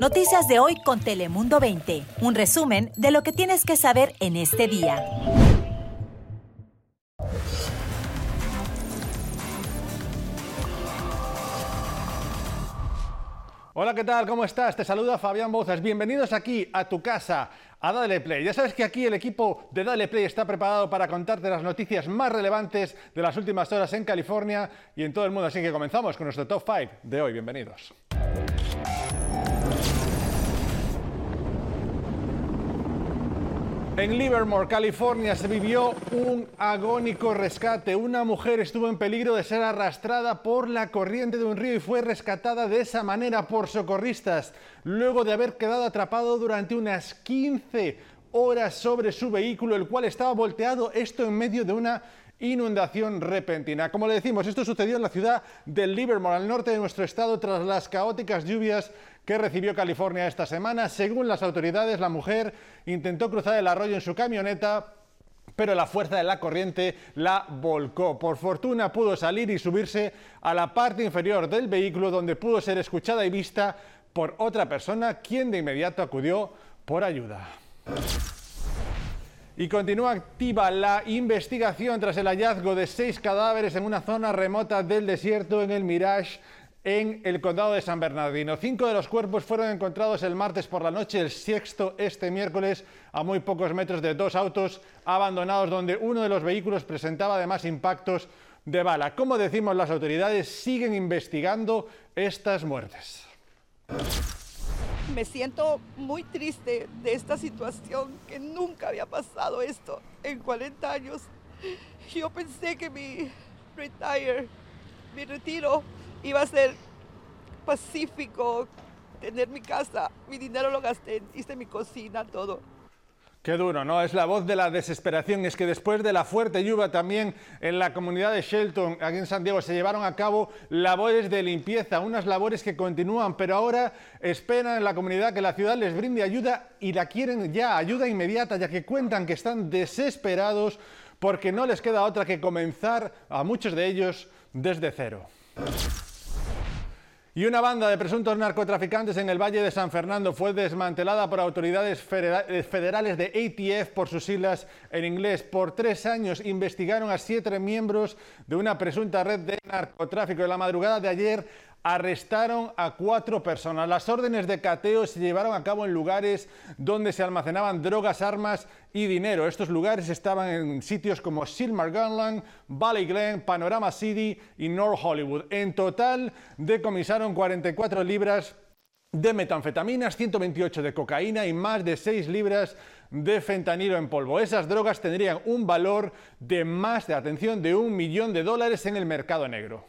Noticias de hoy con Telemundo 20. Un resumen de lo que tienes que saber en este día. Hola, ¿qué tal? ¿Cómo estás? Te saluda Fabián Bozas. Bienvenidos aquí a tu casa, a Dale Play. Ya sabes que aquí el equipo de Dale Play está preparado para contarte las noticias más relevantes de las últimas horas en California y en todo el mundo. Así que comenzamos con nuestro top 5 de hoy. Bienvenidos. En Livermore, California, se vivió un agónico rescate. Una mujer estuvo en peligro de ser arrastrada por la corriente de un río y fue rescatada de esa manera por socorristas, luego de haber quedado atrapado durante unas 15 horas sobre su vehículo, el cual estaba volteado, esto en medio de una inundación repentina. Como le decimos, esto sucedió en la ciudad de Livermore, al norte de nuestro estado, tras las caóticas lluvias que recibió California esta semana. Según las autoridades, la mujer intentó cruzar el arroyo en su camioneta, pero la fuerza de la corriente la volcó. Por fortuna pudo salir y subirse a la parte inferior del vehículo donde pudo ser escuchada y vista por otra persona, quien de inmediato acudió por ayuda. Y continúa activa la investigación tras el hallazgo de seis cadáveres en una zona remota del desierto en el Mirage en el condado de San Bernardino. Cinco de los cuerpos fueron encontrados el martes por la noche, el sexto este miércoles, a muy pocos metros de dos autos abandonados donde uno de los vehículos presentaba además impactos de bala. Como decimos, las autoridades siguen investigando estas muertes. Me siento muy triste de esta situación, que nunca había pasado esto en 40 años. Yo pensé que mi retire, mi retiro iba a ser pacífico, tener mi casa, mi dinero lo gasté, hice mi cocina, todo. Qué duro, ¿no? Es la voz de la desesperación. Es que después de la fuerte lluvia también en la comunidad de Shelton, aquí en San Diego, se llevaron a cabo labores de limpieza, unas labores que continúan, pero ahora esperan en la comunidad que la ciudad les brinde ayuda y la quieren ya, ayuda inmediata, ya que cuentan que están desesperados porque no les queda otra que comenzar a muchos de ellos desde cero. Y una banda de presuntos narcotraficantes en el Valle de San Fernando fue desmantelada por autoridades eh, federales de ATF por sus siglas en inglés. Por tres años investigaron a siete miembros de una presunta red de narcotráfico. En la madrugada de ayer arrestaron a cuatro personas. Las órdenes de cateo se llevaron a cabo en lugares donde se almacenaban drogas, armas y dinero. Estos lugares estaban en sitios como Silmar Gunland, Valley Glen, Panorama City y North Hollywood. En total decomisaron 44 libras de metanfetaminas, 128 de cocaína y más de 6 libras de fentanilo en polvo. Esas drogas tendrían un valor de más de atención de un millón de dólares en el mercado negro.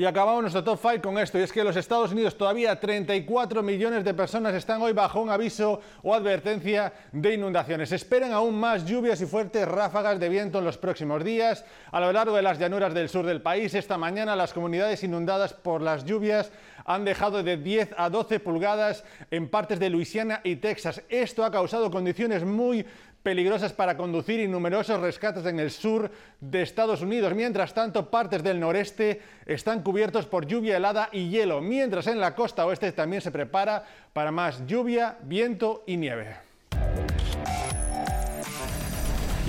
Y acabamos nuestro top 5 con esto, y es que los Estados Unidos todavía 34 millones de personas están hoy bajo un aviso o advertencia de inundaciones. esperan aún más lluvias y fuertes ráfagas de viento en los próximos días. A lo largo de las llanuras del sur del país, esta mañana las comunidades inundadas por las lluvias han dejado de 10 a 12 pulgadas en partes de Luisiana y Texas. Esto ha causado condiciones muy peligrosas para conducir y numerosos rescates en el sur de Estados Unidos. Mientras tanto, partes del noreste están cubiertos por lluvia helada y hielo, mientras en la costa oeste también se prepara para más lluvia, viento y nieve.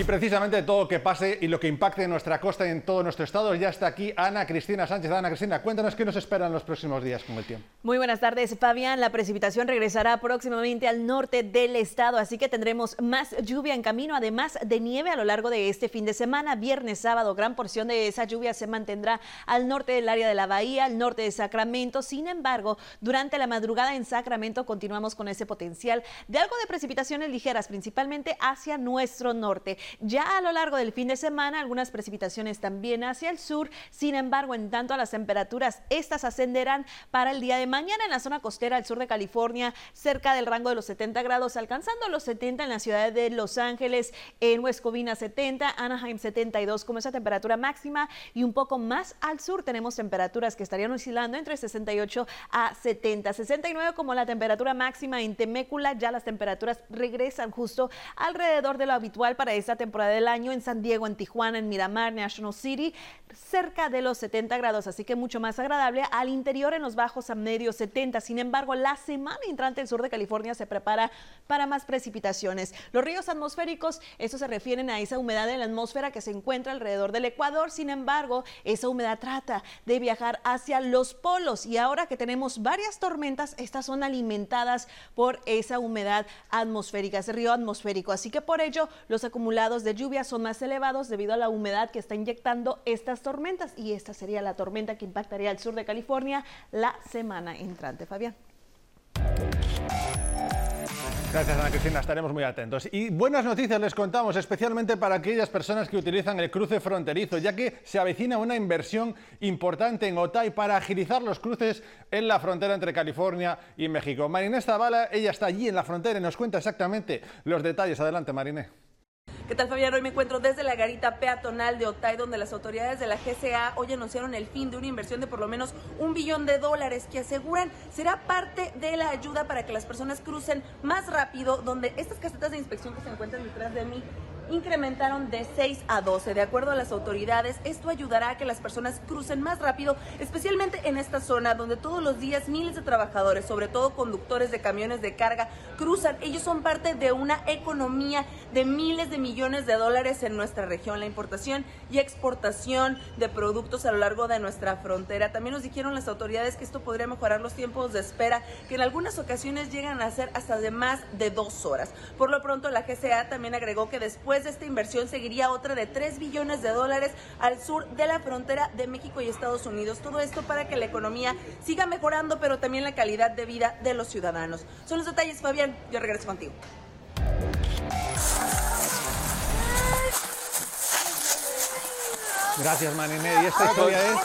Y precisamente todo lo que pase y lo que impacte en nuestra costa y en todo nuestro estado, ya está aquí Ana Cristina Sánchez. Ana Cristina, cuéntanos qué nos espera en los próximos días con el tiempo. Muy buenas tardes, Fabián. La precipitación regresará próximamente al norte del estado, así que tendremos más lluvia en camino, además de nieve a lo largo de este fin de semana. Viernes, sábado, gran porción de esa lluvia se mantendrá al norte del área de la bahía, al norte de Sacramento. Sin embargo, durante la madrugada en Sacramento continuamos con ese potencial de algo de precipitaciones ligeras, principalmente hacia nuestro norte. Ya a lo largo del fin de semana, algunas precipitaciones también hacia el sur. Sin embargo, en tanto a las temperaturas, estas ascenderán para el día de mañana en la zona costera del sur de California, cerca del rango de los 70 grados, alcanzando los 70 en la ciudad de Los Ángeles, en West Covina 70, Anaheim 72 como esa temperatura máxima y un poco más al sur tenemos temperaturas que estarían oscilando entre 68 a 70, 69 como la temperatura máxima en Temécula, ya las temperaturas regresan justo alrededor de lo habitual para esa temporada del año en San Diego, en Tijuana, en Miramar, National City, cerca de los 70 grados, así que mucho más agradable. Al interior en los bajos a medio 70. Sin embargo, la semana entrante el sur de California se prepara para más precipitaciones. Los ríos atmosféricos, eso se refieren a esa humedad en la atmósfera que se encuentra alrededor del Ecuador. Sin embargo, esa humedad trata de viajar hacia los polos y ahora que tenemos varias tormentas, estas son alimentadas por esa humedad atmosférica, ese río atmosférico. Así que por ello los acumulados de lluvia son más elevados debido a la humedad que está inyectando estas tormentas y esta sería la tormenta que impactaría al sur de California la semana entrante. Fabián. Gracias, Ana Cristina. Estaremos muy atentos. Y buenas noticias les contamos, especialmente para aquellas personas que utilizan el cruce fronterizo, ya que se avecina una inversión importante en Otay para agilizar los cruces en la frontera entre California y México. Mariné Zavala, ella está allí en la frontera y nos cuenta exactamente los detalles. Adelante, Mariné. ¿Qué tal, Fabián? Hoy me encuentro desde la garita peatonal de Otay, donde las autoridades de la GCA hoy anunciaron el fin de una inversión de por lo menos un billón de dólares que aseguran será parte de la ayuda para que las personas crucen más rápido, donde estas casetas de inspección que se encuentran detrás de mí incrementaron de 6 a 12. De acuerdo a las autoridades, esto ayudará a que las personas crucen más rápido, especialmente en esta zona donde todos los días miles de trabajadores, sobre todo conductores de camiones de carga, cruzan. Ellos son parte de una economía de miles de millones de dólares en nuestra región. La importación y exportación de productos a lo largo de nuestra frontera. También nos dijeron las autoridades que esto podría mejorar los tiempos de espera, que en algunas ocasiones llegan a ser hasta de más de dos horas. Por lo pronto, la GCA también agregó que después de esta inversión seguiría otra de 3 billones de dólares al sur de la frontera de México y Estados Unidos. Todo esto para que la economía siga mejorando, pero también la calidad de vida de los ciudadanos. Son los detalles, Fabián. Yo regreso contigo. Gracias, Maniné. Y esta historia es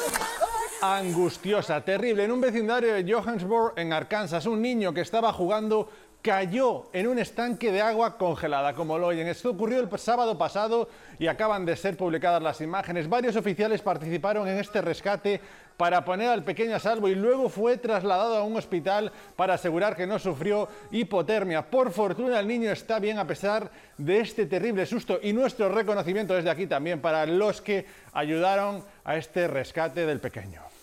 angustiosa, terrible. En un vecindario de Johannesburg, en Arkansas, un niño que estaba jugando cayó en un estanque de agua congelada, como lo oyen. Esto ocurrió el sábado pasado y acaban de ser publicadas las imágenes. Varios oficiales participaron en este rescate para poner al pequeño a salvo y luego fue trasladado a un hospital para asegurar que no sufrió hipotermia. Por fortuna el niño está bien a pesar de este terrible susto y nuestro reconocimiento desde aquí también para los que ayudaron a este rescate del pequeño.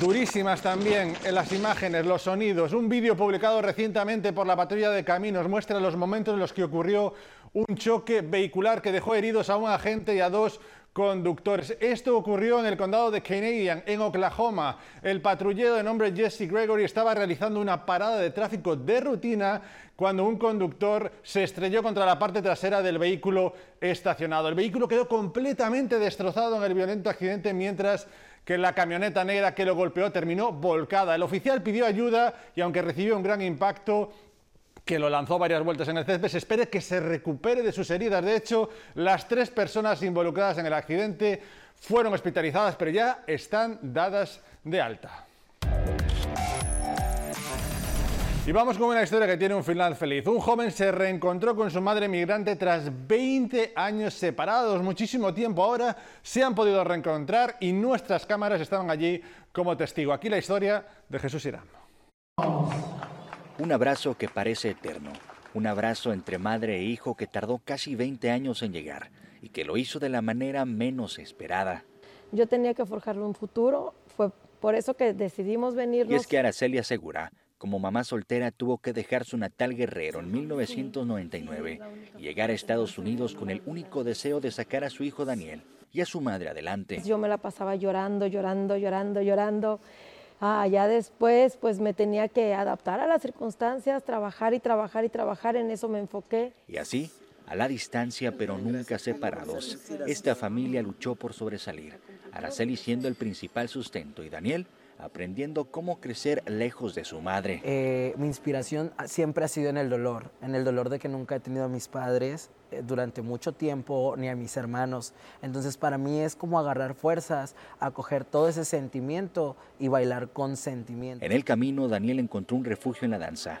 Durísimas también en las imágenes, los sonidos. Un vídeo publicado recientemente por la patrulla de caminos muestra los momentos en los que ocurrió un choque vehicular que dejó heridos a un agente y a dos conductores. Esto ocurrió en el condado de Canadian, en Oklahoma. El patrullero de nombre Jesse Gregory estaba realizando una parada de tráfico de rutina cuando un conductor se estrelló contra la parte trasera del vehículo estacionado. El vehículo quedó completamente destrozado en el violento accidente mientras que la camioneta negra que lo golpeó terminó volcada. El oficial pidió ayuda y aunque recibió un gran impacto, que lo lanzó varias vueltas en el césped, se espera que se recupere de sus heridas. De hecho, las tres personas involucradas en el accidente fueron hospitalizadas, pero ya están dadas de alta. Y vamos con una historia que tiene un final feliz. Un joven se reencontró con su madre migrante tras 20 años separados, muchísimo tiempo ahora, se han podido reencontrar y nuestras cámaras estaban allí como testigo. Aquí la historia de Jesús Irán. Un abrazo que parece eterno, un abrazo entre madre e hijo que tardó casi 20 años en llegar y que lo hizo de la manera menos esperada. Yo tenía que forjarle un futuro, fue por eso que decidimos venirnos. Y es que Araceli asegura como mamá soltera tuvo que dejar su natal Guerrero en 1999 y llegar a Estados Unidos con el único deseo de sacar a su hijo Daniel y a su madre adelante. Yo me la pasaba llorando, llorando, llorando, llorando. Ah, ya después pues me tenía que adaptar a las circunstancias, trabajar y trabajar y trabajar, en eso me enfoqué. Y así, a la distancia pero nunca separados, esta familia luchó por sobresalir. Araceli siendo el principal sustento y Daniel aprendiendo cómo crecer lejos de su madre. Eh, mi inspiración siempre ha sido en el dolor, en el dolor de que nunca he tenido a mis padres eh, durante mucho tiempo, ni a mis hermanos. Entonces para mí es como agarrar fuerzas, acoger todo ese sentimiento y bailar con sentimiento. En el camino, Daniel encontró un refugio en la danza.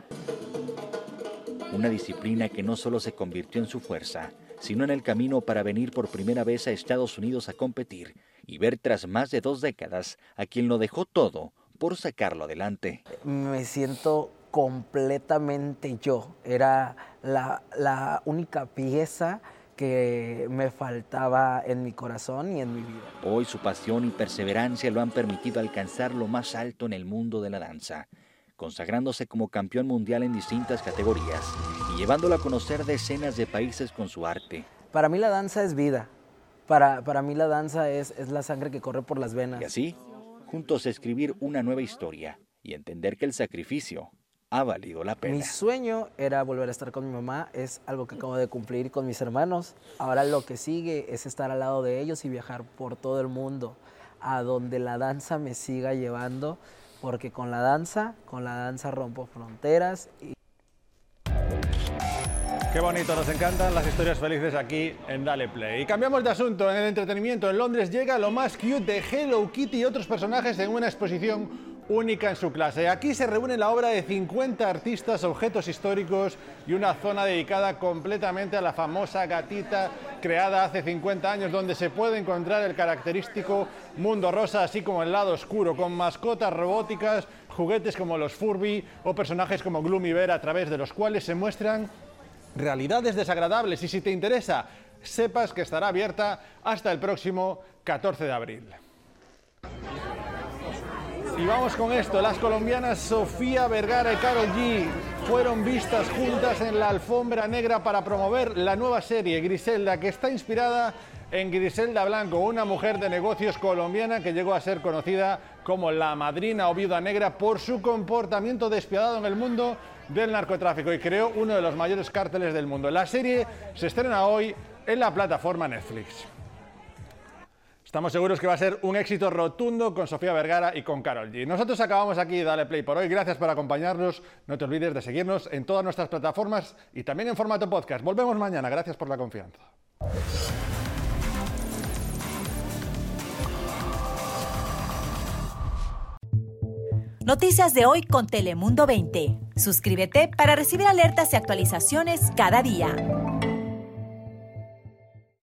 Una disciplina que no solo se convirtió en su fuerza, sino en el camino para venir por primera vez a Estados Unidos a competir y ver tras más de dos décadas a quien lo dejó todo por sacarlo adelante. Me siento completamente yo. Era la, la única pieza que me faltaba en mi corazón y en mi vida. Hoy su pasión y perseverancia lo han permitido alcanzar lo más alto en el mundo de la danza, consagrándose como campeón mundial en distintas categorías y llevándolo a conocer decenas de países con su arte. Para mí la danza es vida. Para, para mí la danza es, es la sangre que corre por las venas. Y así, juntos escribir una nueva historia y entender que el sacrificio ha valido la pena. Mi sueño era volver a estar con mi mamá, es algo que acabo de cumplir con mis hermanos. Ahora lo que sigue es estar al lado de ellos y viajar por todo el mundo, a donde la danza me siga llevando, porque con la danza, con la danza rompo fronteras. Y... Qué bonito, nos encantan las historias felices aquí en Dale Play. Y cambiamos de asunto, en el entretenimiento en Londres llega lo más cute de Hello Kitty y otros personajes en una exposición única en su clase. Aquí se reúne la obra de 50 artistas, objetos históricos y una zona dedicada completamente a la famosa gatita creada hace 50 años, donde se puede encontrar el característico mundo rosa, así como el lado oscuro, con mascotas robóticas, juguetes como los Furby o personajes como Gloomy Bear, a través de los cuales se muestran realidades desagradables. Y si te interesa, sepas que estará abierta hasta el próximo 14 de abril. Y vamos con esto, las colombianas Sofía Vergara y Carol G fueron vistas juntas en la alfombra negra para promover la nueva serie Griselda, que está inspirada en Griselda Blanco, una mujer de negocios colombiana que llegó a ser conocida como la madrina o viuda negra por su comportamiento despiadado en el mundo del narcotráfico y creó uno de los mayores cárteles del mundo. La serie se estrena hoy en la plataforma Netflix. Estamos seguros que va a ser un éxito rotundo con Sofía Vergara y con Carol G. Nosotros acabamos aquí Dale Play por hoy. Gracias por acompañarnos. No te olvides de seguirnos en todas nuestras plataformas y también en formato podcast. Volvemos mañana. Gracias por la confianza. Noticias de hoy con Telemundo 20. Suscríbete para recibir alertas y actualizaciones cada día.